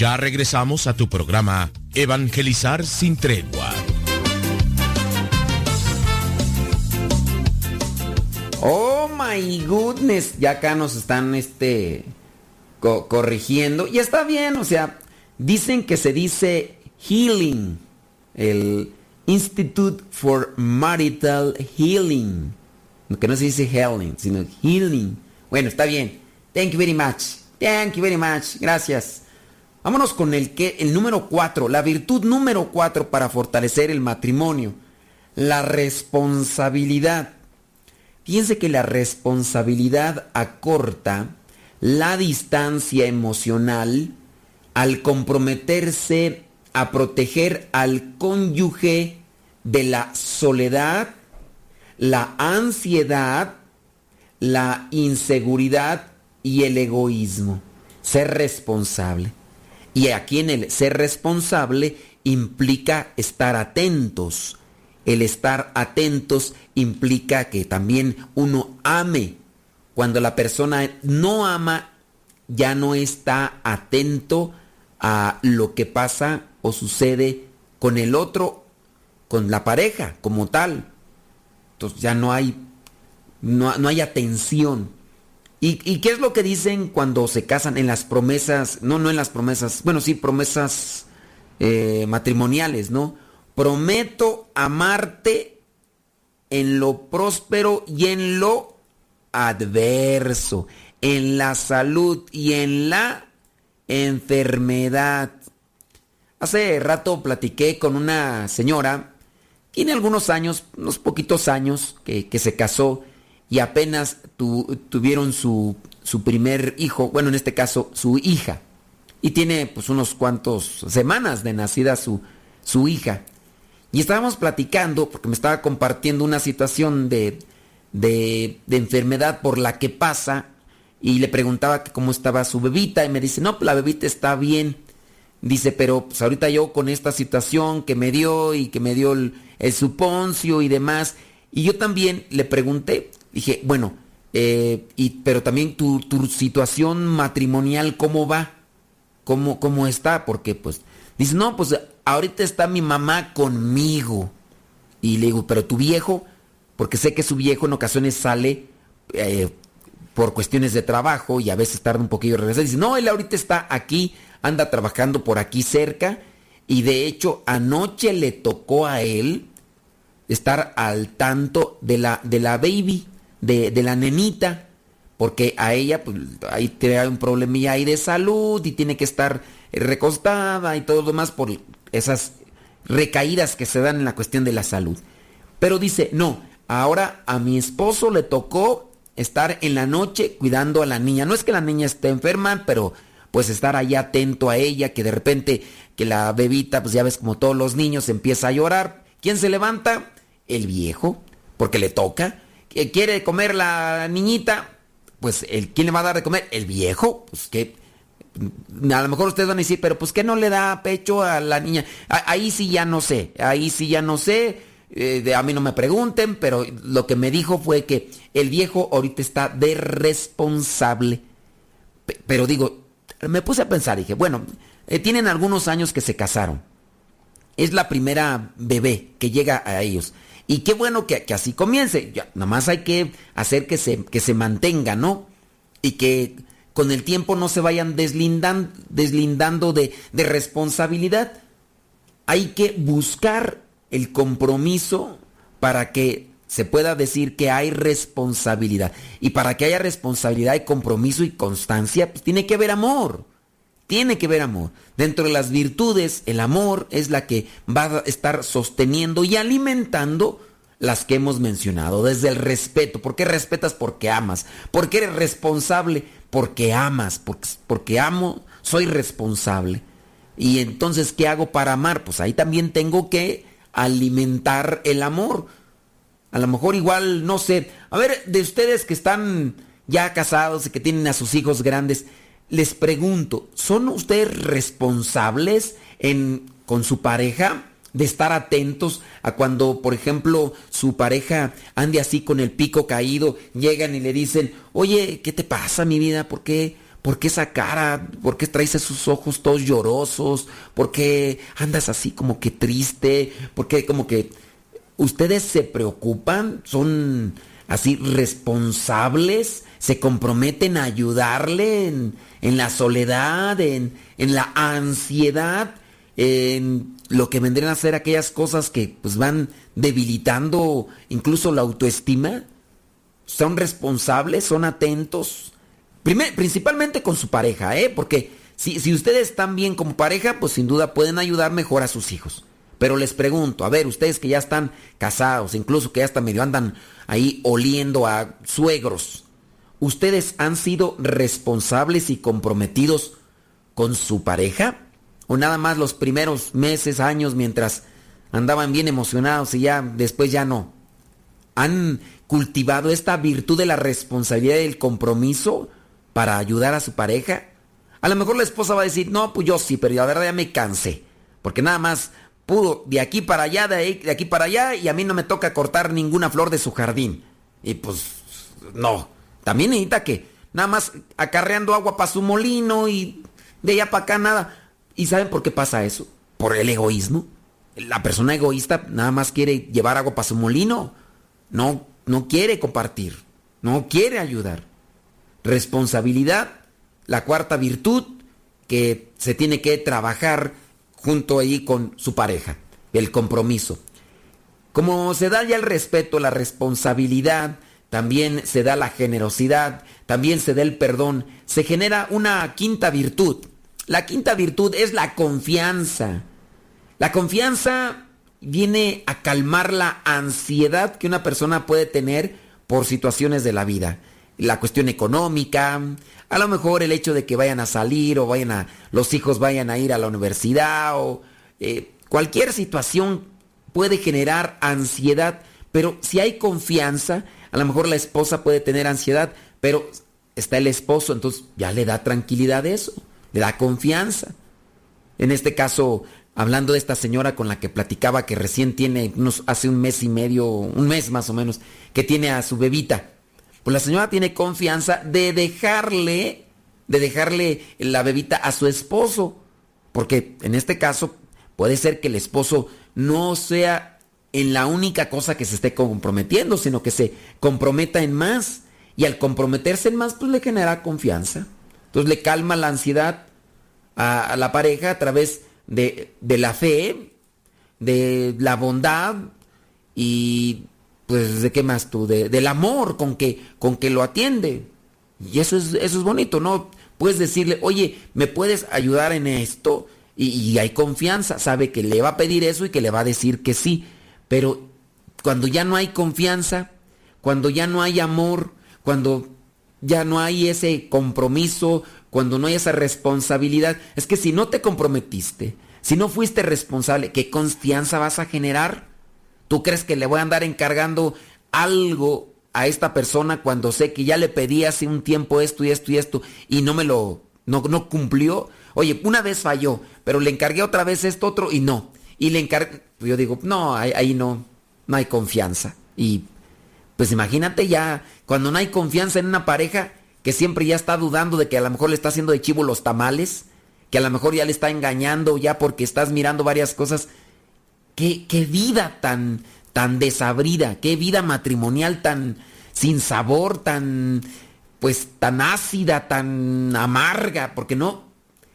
Ya regresamos a tu programa Evangelizar sin tregua. Oh my goodness, ya acá nos están este co- corrigiendo y está bien, o sea, dicen que se dice healing, el Institute for Marital Healing, que no se dice healing, sino healing. Bueno, está bien. Thank you very much. Thank you very much. Gracias. Vámonos con el que el número 4, la virtud número 4 para fortalecer el matrimonio, la responsabilidad. Piense que la responsabilidad acorta la distancia emocional al comprometerse a proteger al cónyuge de la soledad, la ansiedad, la inseguridad y el egoísmo. Ser responsable. Y aquí en el ser responsable implica estar atentos. El estar atentos implica que también uno ame. Cuando la persona no ama, ya no está atento a lo que pasa o sucede con el otro, con la pareja como tal. Entonces ya no hay, no, no hay atención. ¿Y, ¿Y qué es lo que dicen cuando se casan en las promesas? No, no en las promesas, bueno, sí, promesas eh, matrimoniales, ¿no? Prometo amarte en lo próspero y en lo adverso, en la salud y en la enfermedad. Hace rato platiqué con una señora, tiene algunos años, unos poquitos años, que, que se casó y apenas tu- tuvieron su, su primer hijo, bueno, en este caso, su hija. Y tiene pues unos cuantos semanas de nacida su, su hija. Y estábamos platicando, porque me estaba compartiendo una situación de, de, enfermedad por la que pasa, y le preguntaba cómo estaba su bebita, y me dice, no, pues la bebita está bien. Dice, pero pues ahorita yo con esta situación que me dio y que me dio el, el suponcio y demás, y yo también le pregunté, dije, bueno, eh, y, pero también tu, tu, situación matrimonial, ¿cómo va? ¿Cómo, ¿Cómo está? Porque pues, dice, no, pues ahorita está mi mamá conmigo. Y le digo, pero tu viejo, porque sé que su viejo en ocasiones sale eh, por cuestiones de trabajo y a veces tarda un poquillo en regresar. Dice, no, él ahorita está aquí, anda trabajando por aquí cerca. Y de hecho, anoche le tocó a él estar al tanto de la, de la baby, de, de la nenita, porque a ella pues, ahí tiene un problemilla ahí de salud y tiene que estar recostada y todo lo demás por esas recaídas que se dan en la cuestión de la salud. Pero dice, no, ahora a mi esposo le tocó estar en la noche cuidando a la niña. No es que la niña esté enferma, pero pues estar ahí atento a ella, que de repente que la bebita, pues ya ves como todos los niños, empieza a llorar. ¿Quién se levanta? El viejo, porque le toca. ¿Quiere comer la niñita? Pues el, ¿quién le va a dar de comer? El viejo, pues que a lo mejor ustedes van a decir, pero pues que no le da pecho a la niña. ahí sí ya no sé, ahí sí ya no sé. Eh, a mí no me pregunten, pero lo que me dijo fue que el viejo ahorita está de responsable. pero digo, me puse a pensar, dije, bueno, eh, tienen algunos años que se casaron. Es la primera bebé que llega a ellos. Y qué bueno que, así comience. Ya, nada más hay que hacer que se, que se mantenga, ¿no? Y que con el tiempo no se vayan deslindan, deslindando de, de responsabilidad. Hay que buscar el compromiso para que se pueda decir que hay responsabilidad. Y para que haya responsabilidad y compromiso y constancia, pues tiene que haber amor. Tiene que haber amor. Dentro de las virtudes, el amor es la que va a estar sosteniendo y alimentando las que hemos mencionado. Desde el respeto. ¿Por qué respetas? Porque amas. ¿Por qué eres responsable? Porque amas. Porque, porque amo, soy responsable. Y entonces, ¿qué hago para amar? Pues ahí también tengo que alimentar el amor. A lo mejor igual, no sé. A ver, de ustedes que están ya casados y que tienen a sus hijos grandes, les pregunto, ¿son ustedes responsables en, con su pareja? De estar atentos a cuando, por ejemplo, su pareja ande así con el pico caído, llegan y le dicen, oye, ¿qué te pasa, mi vida? ¿Por qué? ¿Por qué esa cara? ¿Por qué traes esos ojos todos llorosos? ¿Por qué andas así como que triste? ¿Por qué como que ustedes se preocupan? ¿Son así responsables? ¿Se comprometen a ayudarle en, en la soledad, en, en, la ansiedad, en lo que vendrían a ser aquellas cosas que pues van debilitando incluso la autoestima? ¿Son responsables? ¿Son atentos? principalmente con su pareja, ¿eh? Porque si, si ustedes están bien como pareja, pues sin duda pueden ayudar mejor a sus hijos. Pero les pregunto, a ver, ustedes que ya están casados, incluso que ya hasta medio andan ahí oliendo a suegros, ¿ustedes han sido responsables y comprometidos con su pareja? ¿O nada más los primeros meses, años, mientras andaban bien emocionados y ya después ya no? ¿Han cultivado esta virtud de la responsabilidad y el compromiso? para ayudar a su pareja? A lo mejor la esposa va a decir, no, pues yo sí, pero la verdad ya me cansé. Porque nada más pudo de aquí para allá, de, aquí para allá, y a mí no me toca cortar ninguna flor de su jardín. Y pues, no. También necesita que nada más acarreando agua para su molino y de allá para acá nada. ¿Y saben por qué pasa eso? Por el egoísmo. La persona egoísta nada más quiere llevar agua para su molino. No, no quiere compartir. No quiere ayudar responsabilidad, la cuarta virtud que se tiene que trabajar junto ahí con su pareja, el compromiso. Como se da ya el respeto, la responsabilidad, también se da la generosidad, también se da el perdón, se genera una quinta virtud. La quinta virtud es la confianza. La confianza viene a calmar la ansiedad que una persona puede tener por situaciones de la vida la cuestión económica, a lo mejor el hecho de que vayan a salir o vayan a, los hijos vayan a ir a la universidad o eh, cualquier situación puede generar ansiedad, pero si hay confianza, a lo mejor la esposa puede tener ansiedad, pero está el esposo, entonces ya le da tranquilidad eso, le da confianza. En este caso, hablando de esta señora con la que platicaba que recién tiene unos hace un mes y medio, un mes más o menos, que tiene a su bebita. Pues la señora tiene confianza de dejarle de dejarle la bebita a su esposo, porque en este caso puede ser que el esposo no sea en la única cosa que se esté comprometiendo, sino que se comprometa en más. Y al comprometerse en más, pues le genera confianza. Entonces le calma la ansiedad a, la pareja a través de, la fe, de la bondad y pues de qué más tú, del amor con que, con que lo atiende. Y eso es, eso es bonito, ¿no? Puedes decirle, oye, ¿me puedes ayudar en esto? Y, hay confianza, sabe que le va a pedir eso y que le va a decir que sí. Pero cuando ya no hay confianza, cuando ya no hay amor, cuando ya no hay ese compromiso, cuando no hay esa responsabilidad. Es que si no te comprometiste, si no fuiste responsable, ¿qué confianza vas a generar? ¿Tú crees que le voy a andar encargando algo a esta persona cuando sé que ya le pedí hace un tiempo esto y esto y esto y no me lo, no, no cumplió? Oye, una vez falló, pero le encargué otra vez esto otro y no. Y le encargué, yo digo, no, ahí, no, no hay confianza. Y pues imagínate ya, cuando no hay confianza en una pareja que siempre ya está dudando de que a lo mejor le está haciendo de chivo los tamales, que a lo mejor ya le está engañando ya porque estás mirando varias cosas. Qué, qué vida tan, tan desabrida, qué vida matrimonial tan sin sabor, tan, pues tan ácida, tan amarga, porque no,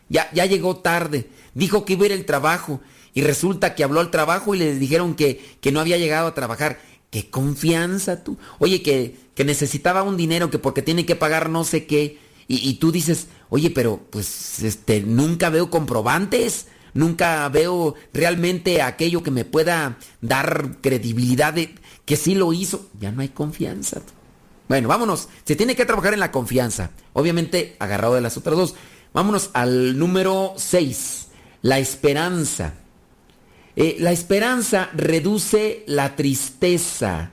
ya, ya llegó tarde, dijo que iba a ir el trabajo y resulta que habló al trabajo y le dijeron que, que no había llegado a trabajar qué confianza tú. Oye, que, que necesitaba un dinero, que porque tiene que pagar no sé qué. Y, tú dices, oye, pero pues este, nunca veo comprobantes, nunca veo realmente aquello que me pueda dar credibilidad de que sí lo hizo. Ya no hay confianza. Bueno, vámonos. Se tiene que trabajar en la confianza. Obviamente, agarrado de las otras dos. Vámonos al número 6. La esperanza. Eh, la esperanza reduce la tristeza.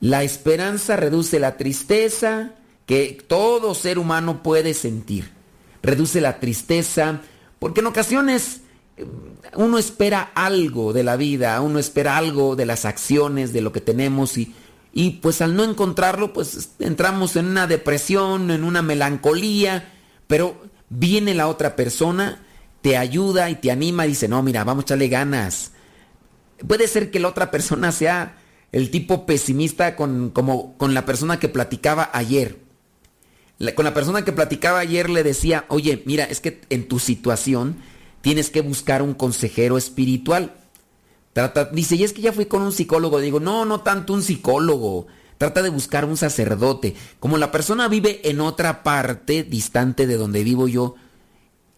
La esperanza reduce la tristeza que todo ser humano puede sentir. Reduce la tristeza porque en ocasiones eh, uno espera algo de la vida, uno espera algo de las acciones, de lo que tenemos y, y pues al no encontrarlo pues entramos en una depresión, en una melancolía, pero viene la otra persona te ayuda y te anima y dice, no, mira, vamos a echarle ganas. Puede ser que la otra persona sea el tipo pesimista con, como, con la persona que platicaba ayer. con la persona que platicaba ayer le decía, oye, mira, es que en tu situación tienes que buscar un consejero espiritual. Trata, dice, y es que ya fui con un psicólogo. Digo, no, no tanto un psicólogo. Trata de buscar un sacerdote. Como la persona vive en otra parte distante de donde vivo yo,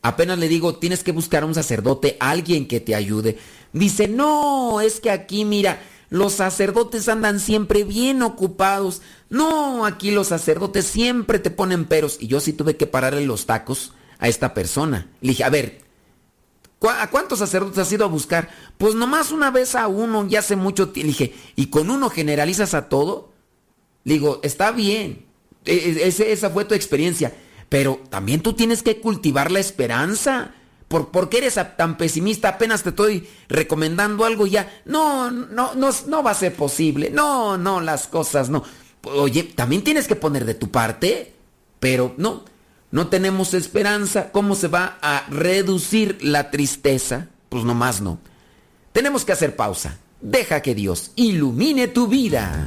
Apenas le digo, tienes que buscar a un sacerdote, alguien que te ayude. Dice, no, es que aquí, mira, los sacerdotes andan siempre bien ocupados. No, aquí los sacerdotes siempre te ponen peros. Y yo sí tuve que pararle los tacos a esta persona. Le dije, a ver, ¿a cuántos sacerdotes has ido a buscar? Pues nomás una vez a uno, ya hace mucho tiempo. Dije, ¿y con uno generalizas a todo? Le digo, está bien. E, e, esa fue tu experiencia. Pero también tú tienes que cultivar la esperanza. ¿Por, qué eres tan pesimista? Apenas te estoy recomendando algo ya. No, no, no, no va a ser posible. No, no, las cosas no. Oye, también tienes que poner de tu parte. Pero no, no tenemos esperanza. ¿Cómo se va a reducir la tristeza? Pues nomás no. Tenemos que hacer pausa. Deja que Dios ilumine tu vida.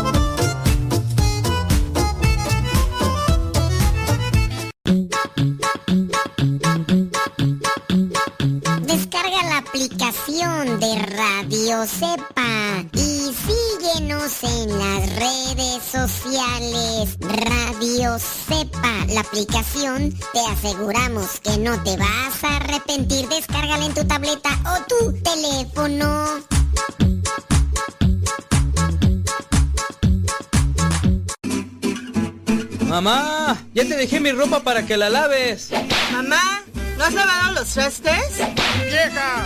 De Radio Cepa y síguenos en las redes sociales. Radio Cepa, la aplicación, te aseguramos que no te vas a arrepentir. Descárgala en tu tableta o tu teléfono. Mamá, ya te dejé mi ropa para que la laves. Mamá, ¿no has lavado los trastes? Vieja,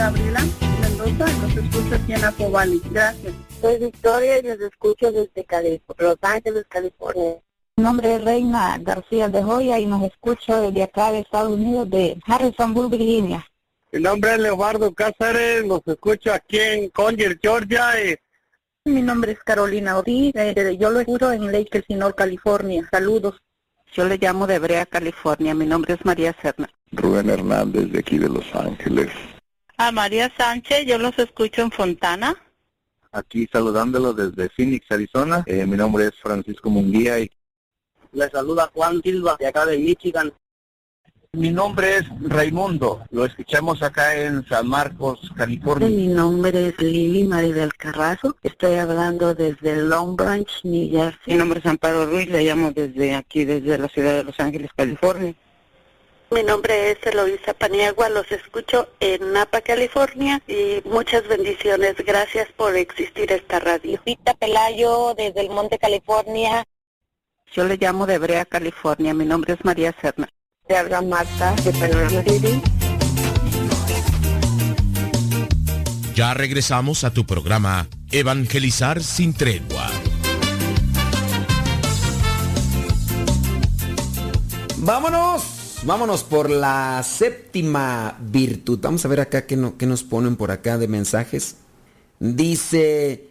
Gabriela Mendoza y los escucho aquí en Acobali. Gracias. Soy Victoria y los escucho desde Cali Los Ángeles, California. Mi nombre es Reina García de Joya y nos escucho desde acá de Estados Unidos, de Harrisonburg, Virginia. Mi nombre es Leobardo Cáceres, los escucho aquí en Collier, Georgia. Y... Mi nombre es Carolina Ortiz, eh, yo lo escucho en Lake Elsinore, California. Saludos. Yo le llamo de Brea, California. Mi nombre es María Serna. Rubén Hernández, de aquí de Los Ángeles. A María Sánchez, yo los escucho en Fontana. Aquí saludándolo desde Phoenix, Arizona. Eh, mi nombre es Francisco Munguía y le saluda Juan Silva, de acá de Michigan. Mi nombre es Raimundo, lo escuchamos acá en San Marcos, California. Mi nombre es Lili María del Carrazo, estoy hablando desde Long Branch, New Jersey. Mi nombre es Amparo Ruiz, le llamo desde aquí, desde la ciudad de Los Ángeles, California. Mi nombre es Eloisa Paniagua, los escucho en Napa, California y muchas bendiciones. Gracias por existir esta radio. Rita Pelayo desde el Monte, California. Yo le llamo de Brea, California. Mi nombre es María Serna. Te habla Marta de Panorama City. Ya regresamos a tu programa Evangelizar sin tregua. Vámonos, vámonos por la séptima virtud. Vamos a ver acá qué, no, qué nos ponen por acá de mensajes. Dice,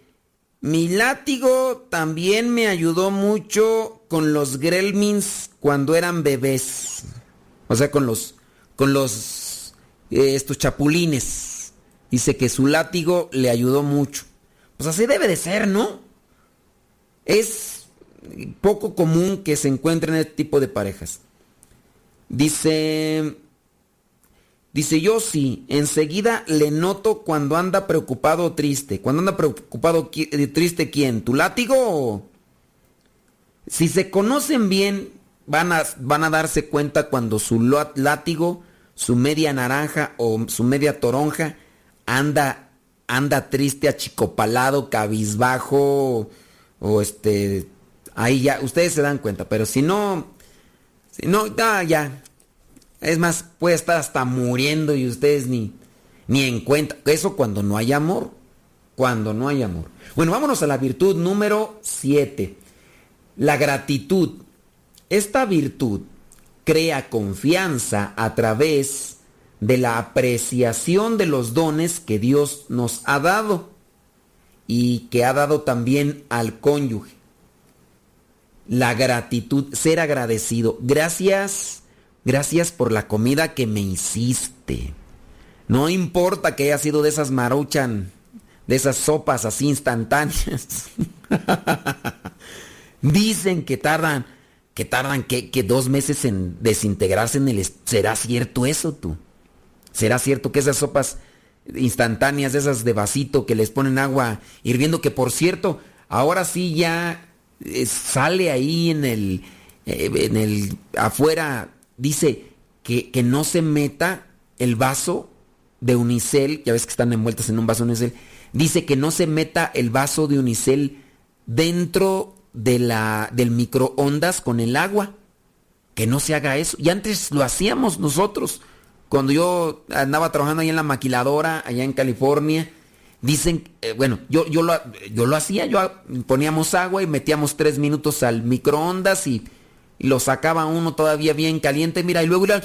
mi látigo también me ayudó mucho con los gremlins cuando eran bebés. O sea, con los, con los, eh, estos chapulines. Dice que su látigo le ayudó mucho. Pues así debe de ser, ¿no? Es poco común que se encuentren este tipo de parejas. Dice, dice yo sí, enseguida le noto cuando anda preocupado o triste. Cuando anda preocupado o triste, ¿quién? ¿Tu látigo? Si se conocen bien, van a, van a darse cuenta cuando su látigo, su media naranja o su media toronja anda, anda triste, achicopalado, cabizbajo o este, ahí ya, ustedes se dan cuenta, pero si no, no, ya, ya, es más, puede estar hasta muriendo y ustedes ni, ni en cuenta, eso cuando no hay amor, cuando no hay amor. Bueno, vámonos a la virtud número 7, la gratitud. Esta virtud crea confianza a través de la apreciación de los dones que Dios nos ha dado y que ha dado también al cónyuge. La gratitud, ser agradecido. Gracias, gracias por la comida que me hiciste. No importa que haya sido de esas maruchan, de esas sopas así instantáneas. (laughs) Dicen que tardan que tardan que, que, dos meses en desintegrarse en el... ¿Será cierto eso tú? ¿Será cierto que esas sopas instantáneas, esas de vasito que les ponen agua hirviendo, que por cierto, ahora sí ya sale ahí en el... Eh, en el... afuera, dice que, que no se meta el vaso de unicel, ya ves que están envueltas en un vaso de unicel, dice que no se meta el vaso de unicel dentro de la, del microondas con el agua. que no se haga eso. Y antes lo hacíamos nosotros. Cuando yo andaba trabajando ahí en la maquiladora, allá en California, dicen, eh, bueno, yo, yo, lo, yo lo hacía, yo poníamos agua y metíamos tres minutos al microondas y, lo sacaba uno todavía bien caliente, mira, y luego era...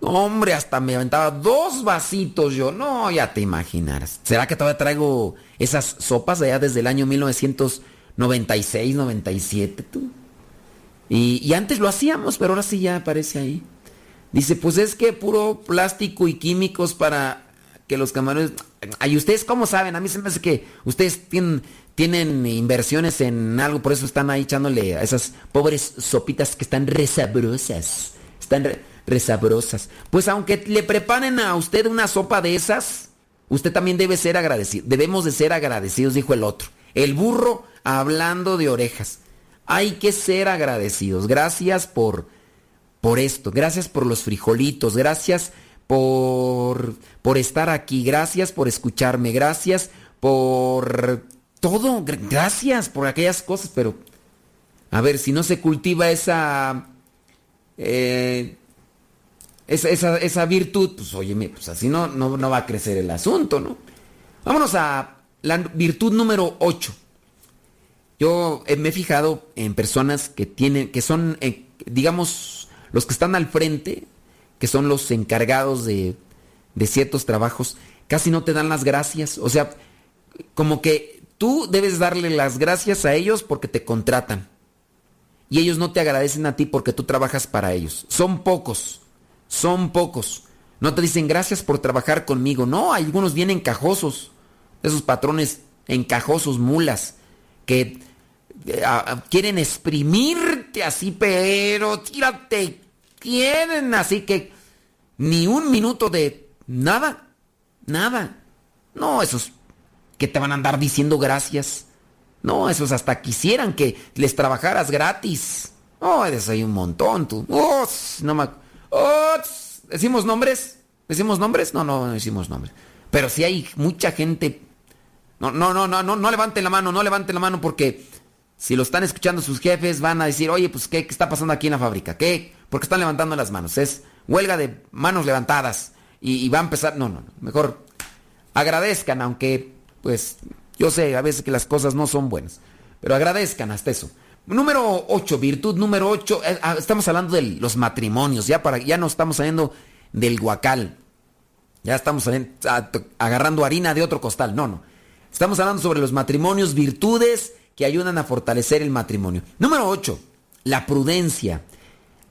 Hombre, hasta me aventaba dos vasitos yo. No, ya te imaginarás. ¿Será que todavía traigo esas sopas allá desde el año 1996, 97, tú? Y, y antes lo hacíamos, pero ahora sí ya aparece ahí. Dice, pues es que puro plástico y químicos para que los camarones... Ay, ¿ustedes cómo saben? A mí se me hace que ustedes tienen, tienen inversiones en algo, por eso están ahí echándole a esas pobres sopitas que están resabrosas. Están resabrosas. Pues aunque le preparen a usted una sopa de esas, usted también debe ser agradecido. Debemos de ser agradecidos, dijo el otro. El burro hablando de orejas. Hay que ser agradecidos. Gracias por por esto. Gracias por los frijolitos. Gracias por, por estar aquí. Gracias por escucharme. Gracias por todo. Gracias por aquellas cosas. Pero, a ver, si no se cultiva esa... Eh, esa, esa, virtud, pues óyeme, pues así no, no, no va a crecer el asunto, ¿no? Vámonos a la virtud número 8. Yo me he fijado en personas que tienen, que son, eh, digamos, los que están al frente, que son los encargados de, ciertos trabajos, casi no te dan las gracias. O sea, como que tú debes darle las gracias a ellos porque te contratan. Y ellos no te agradecen a ti porque tú trabajas para ellos. Son pocos, son pocos. No te dicen gracias por trabajar conmigo. No, algunos vienen encajosos. Esos patrones encajosos, mulas, que eh, quieren exprimirte así, pero tírate quieren, así que ni un minuto de nada, nada. No, esos que te van a andar diciendo gracias. No, esos hasta quisieran que les trabajaras gratis. Oh, eres ahí un montón, tú. Oh, no me... Oh, ¿Decimos nombres? ¿Decimos nombres? No, no, no decimos nombres. Pero si hay mucha gente... No, no, no, no, no, no levanten la mano, no levanten la mano porque si lo están escuchando sus jefes van a decir, oye, pues, ¿qué, está pasando aquí en la fábrica? ¿Qué? porque están levantando las manos. Es huelga de manos levantadas y, va a empezar. No, no, no. Mejor agradezcan, aunque, pues, yo sé a veces que las cosas no son buenas, pero agradezcan hasta eso. Número 8, virtud número 8. Eh, ah, estamos hablando de los matrimonios, ya, para, ya no estamos saliendo del guacal. Ya estamos agarrando harina de otro costal. No, no. Estamos hablando sobre los matrimonios, virtudes que ayudan a fortalecer el matrimonio. Número 8, la prudencia.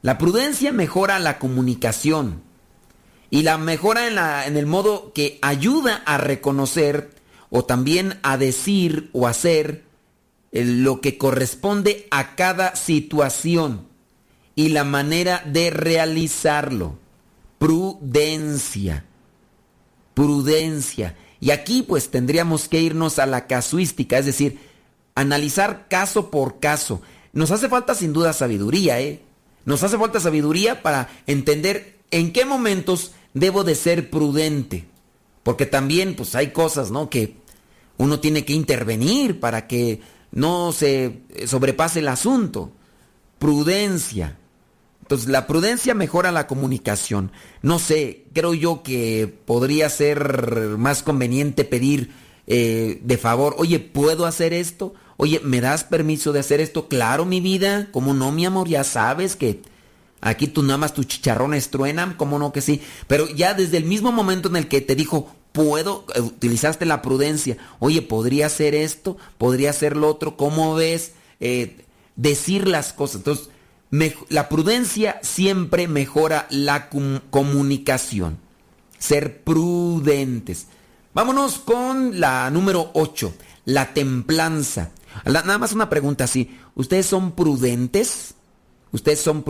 La prudencia mejora la comunicación y la mejora en, la, en el modo que ayuda a reconocer o también a decir o hacer lo que corresponde a cada situación y la manera de realizarlo. Prudencia. Prudencia. Y aquí pues tendríamos que irnos a la casuística, es decir, analizar caso por caso. Nos hace falta sin duda sabiduría, ¿eh? Nos hace falta sabiduría para entender en qué momentos debo de ser prudente. Porque también pues hay cosas, ¿no? Que uno tiene que intervenir para que no se sobrepase el asunto. Prudencia. Entonces la prudencia mejora la comunicación. No sé, creo yo que podría ser más conveniente pedir eh, de favor, oye, ¿puedo hacer esto? Oye, ¿me das permiso de hacer esto? Claro, mi vida. ¿Cómo no, mi amor? Ya sabes que aquí tú nada más tus chicharrones truenan. ¿Cómo no que sí? Pero ya desde el mismo momento en el que te dijo, puedo, eh, utilizaste la prudencia. Oye, ¿podría hacer esto? ¿Podría hacer lo otro? ¿Cómo ves? Eh, decir las cosas. Entonces, la prudencia siempre mejora la comunicación. Ser prudentes. Vámonos con la número 8, la templanza nada más una pregunta así. ¿Ustedes son prudentes? Ustedes son...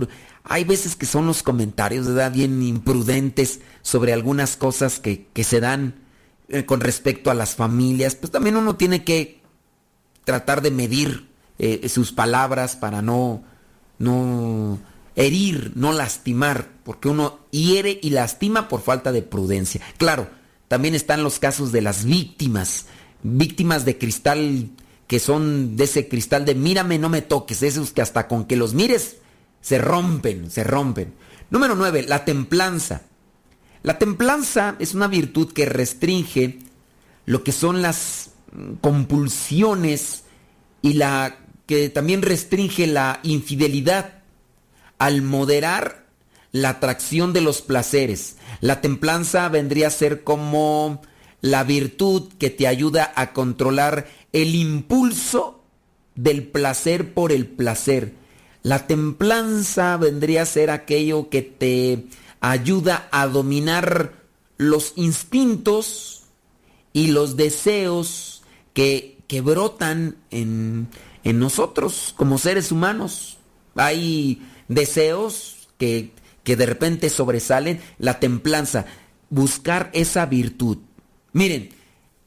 Hay veces que son los comentarios, ¿verdad? Bien imprudentes sobre algunas cosas que, se dan eh, con respecto a las familias. Pues también uno tiene que tratar de medir eh, sus palabras para no, no herir, no lastimar, porque uno hiere y lastima por falta de prudencia. Claro, también están los casos de las víctimas, víctimas de cristal que son de ese cristal de mírame, no me toques, esos que hasta con que los mires se rompen, se rompen. Número 9, la templanza. La templanza es una virtud que restringe lo que son las compulsiones y la que también restringe la infidelidad al moderar la atracción de los placeres. La templanza vendría a ser como la virtud que te ayuda a controlar el impulso del placer por el placer. La templanza vendría a ser aquello que te ayuda a dominar los instintos y los deseos que, que brotan en, en nosotros como seres humanos. Hay deseos que, que de repente sobresalen. La templanza, buscar esa virtud. Miren,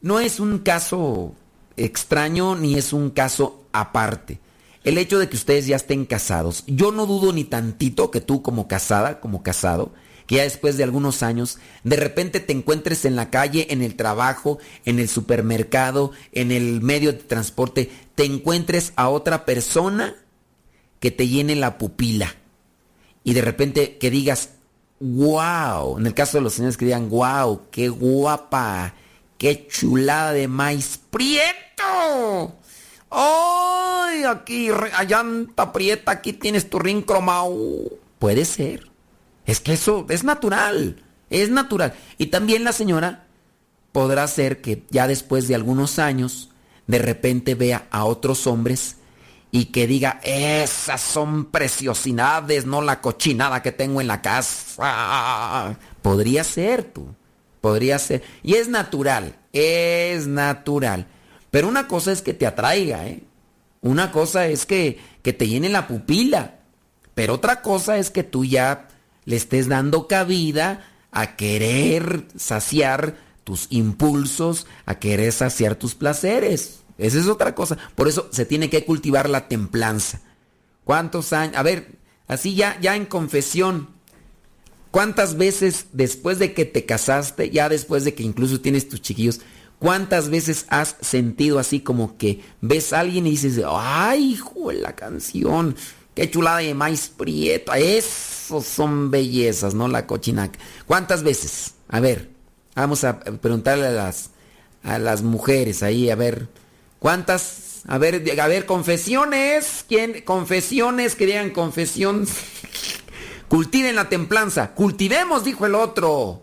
no es un caso extraño ni es un caso aparte. El hecho de que ustedes ya estén casados, yo no dudo ni tantito que tú como casada, como casado, que ya después de algunos años, de repente te encuentres en la calle, en el trabajo, en el supermercado, en el medio de transporte, te encuentres a otra persona que te llene la pupila. Y de repente que digas, wow, en el caso de los señores que digan, wow, qué guapa, qué chulada de maíz prieto. ¡Ay! Aquí, allanta prieta, aquí tienes tu ring cromado. Puede ser. Es que eso es natural. Es natural. Y también la señora podrá ser que ya después de algunos años, de repente vea a otros hombres y que diga, esas son preciosidades, no la cochinada que tengo en la casa. Podría ser tú. Podría ser. Y es natural. Es natural. Pero una cosa es que te atraiga, ¿eh? Una cosa es que, que te llene la pupila. Pero otra cosa es que tú ya le estés dando cabida a querer saciar tus impulsos, a querer saciar tus placeres. Esa es otra cosa. Por eso se tiene que cultivar la templanza. ¿Cuántos años? A ver, así ya, ya en confesión. ¿Cuántas veces después de que te casaste, ya después de que incluso tienes tus chiquillos, cuántas veces has sentido así como que ves a alguien y dices, ay, hijo, la canción, qué chulada de maíz prieto, esos son bellezas, ¿no? La cochinaca. ¿Cuántas veces? A ver, vamos a preguntarle a las, a las mujeres ahí, a ver, ¿cuántas? A ver, a ver, confesiones, ¿quién? Confesiones, que digan confesión. (laughs) Cultiven la templanza, cultivemos, dijo el otro.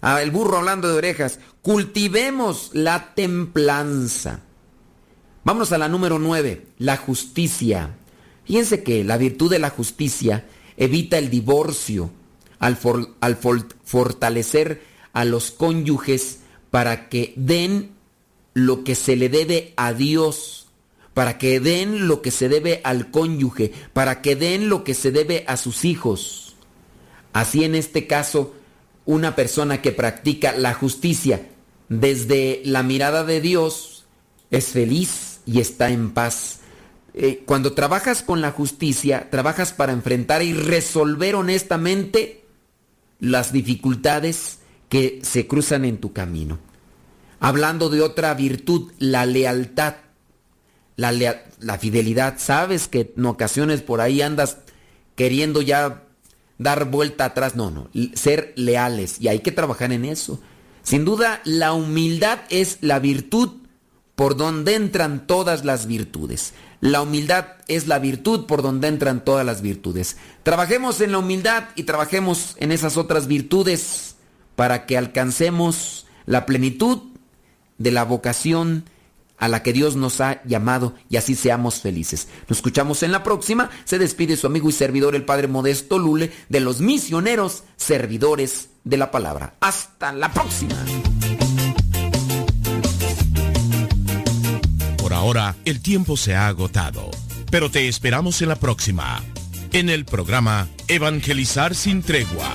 Ah, el burro hablando de orejas. Cultivemos la templanza. Vámonos a la número 9, la justicia. Fíjense que la virtud de la justicia evita el divorcio al, al fortalecer a los cónyuges para que den lo que se le debe a Dios, para que den lo que se debe al cónyuge, para que den lo que se debe a sus hijos. Así en este caso, una persona que practica la justicia desde la mirada de Dios es feliz y está en paz. Eh, cuando trabajas con la justicia, trabajas para enfrentar y resolver honestamente las dificultades que se cruzan en tu camino. Hablando de otra virtud, la lealtad, la, la fidelidad. Sabes que en ocasiones por ahí andas queriendo ya dar vuelta atrás, no, no, ser leales y hay que trabajar en eso. Sin duda, la humildad es la virtud por donde entran todas las virtudes. La humildad es la virtud por donde entran todas las virtudes. Trabajemos en la humildad y trabajemos en esas otras virtudes para que alcancemos la plenitud de la vocación a la que Dios nos ha llamado y así seamos felices. Nos escuchamos en la próxima. Se despide su amigo y servidor el Padre Modesto Lule de los misioneros servidores de la palabra. Hasta la próxima. Por ahora, el tiempo se ha agotado, pero te esperamos en la próxima, en el programa Evangelizar sin tregua